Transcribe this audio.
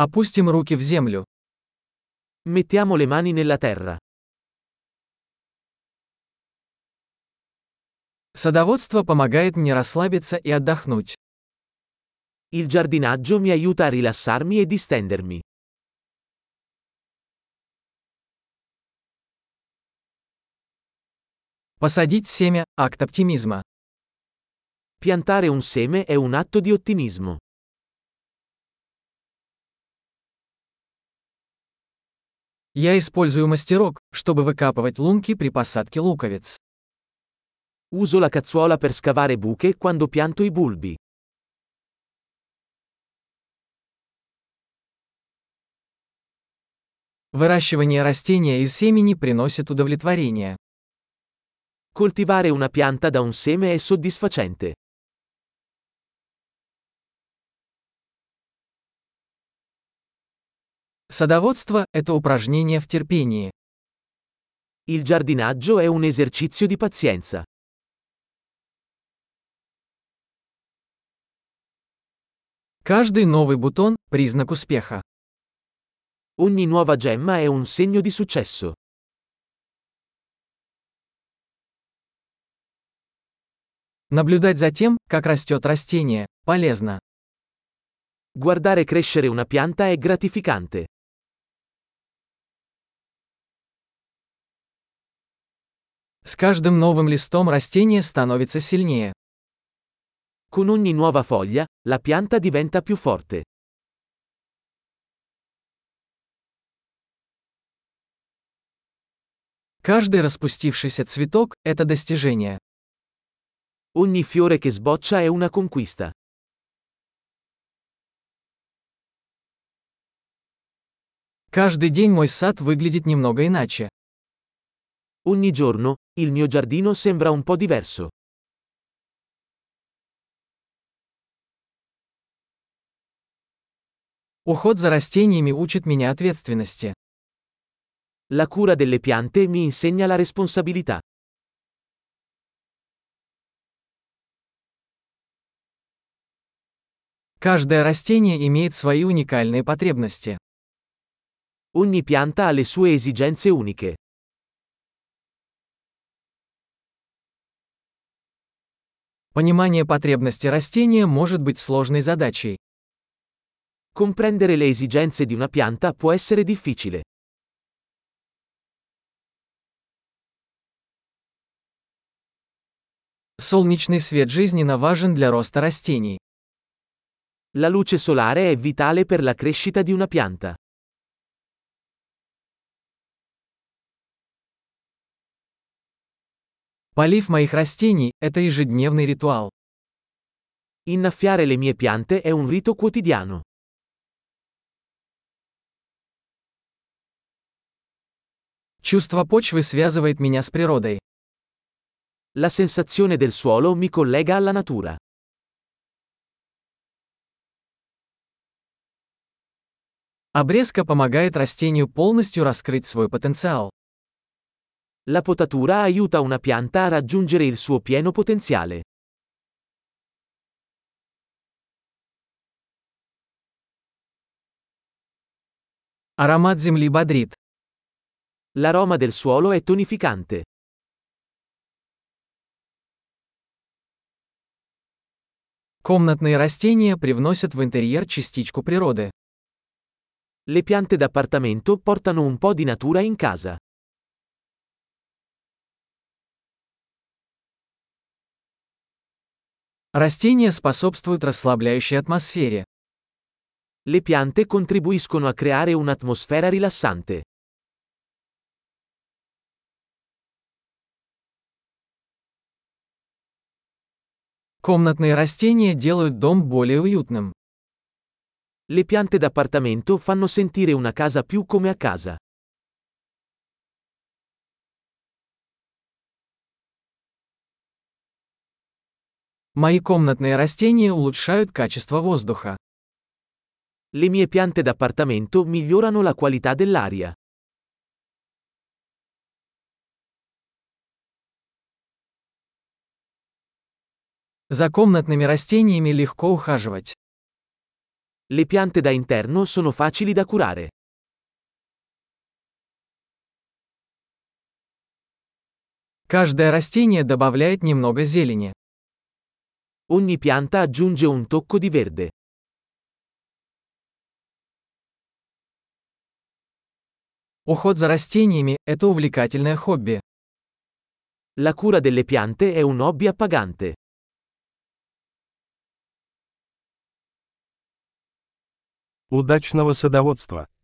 Опустим руки в землю. Mettiamo le mani nella terra. Садоводство помогает мне расслабиться и отдохнуть. Il giardinaggio mi aiuta a rilassarmi e distendermi. Посадить семя – акт оптимизма. Piantare un seme è un atto di ottimismo. Я использую мастерок, чтобы выкапывать лунки при посадке луковиц. Uso la cazzuola per scavare buche quando pianto i bulbi. Выращивание растения из семени приносит удовлетворение. Coltivare una pianta da un seme è soddisfacente. Садоводство – это упражнение в терпении. Il giardinaggio è un esercizio di pazienza. Каждый новый бутон – признак успеха. Ogni nuova gemma è un segno di successo. Наблюдать за тем, как растет растение, полезно. Guardare crescere una pianta è gratificante. С каждым новым листом растение становится сильнее. Con ogni nuova foglia, la pianta diventa più forte. Каждый распустившийся цветок – это достижение. Ogni fiore che sboccia è una conquista. Каждый день мой сад выглядит немного иначе. Ogni giorno, il mio giardino sembra un po' diverso. Уход за растениями учит меня ответственности. La cura delle piante mi insegna la responsabilità. Каждое растение имеет свои уникальные потребности. Ogni pianta ha le sue esigenze uniche. Понимание потребностей растения может быть сложной задачей. Comprendere le esigenze di una pianta può essere difficile. Солнечный свет жизненно важен для роста растений. La luce solare è vitale per la crescita di una pianta. Полив моих растений – это ежедневный ритуал. Innaffiare le mie piante è un rito quotidiano. Чувство почвы связывает меня с природой. La sensazione del suolo mi collega alla natura. Обрезка помогает растению полностью раскрыть свой потенциал. La potatura aiuta una pianta a raggiungere il suo pieno potenziale. Аромат земли бодрит. L'aroma del suolo è tonificante. Комнатные растения привносят в интерьер частичку природы. Le piante d'appartamento portano un po' di natura in casa. Растения способствуют расслабляющей атмосфере. Le piante contribuiscono a creare un'atmosfera rilassante. Комнатные растения делают дом более уютным. Le piante d'appartamento fanno sentire una casa più come a casa. Мои комнатные растения улучшают качество воздуха. Le mie piante d'appartamento migliorano la qualità dell'aria. За комнатными растениями легко ухаживать. Le piante da interno sono facili da curare. Каждое растение добавляет немного зелени. Ogni pianta aggiunge un tocco di verde. Уход за растениями – это увлекательное хобби. La cura delle piante è un hobby appagante. Удачного садоводства!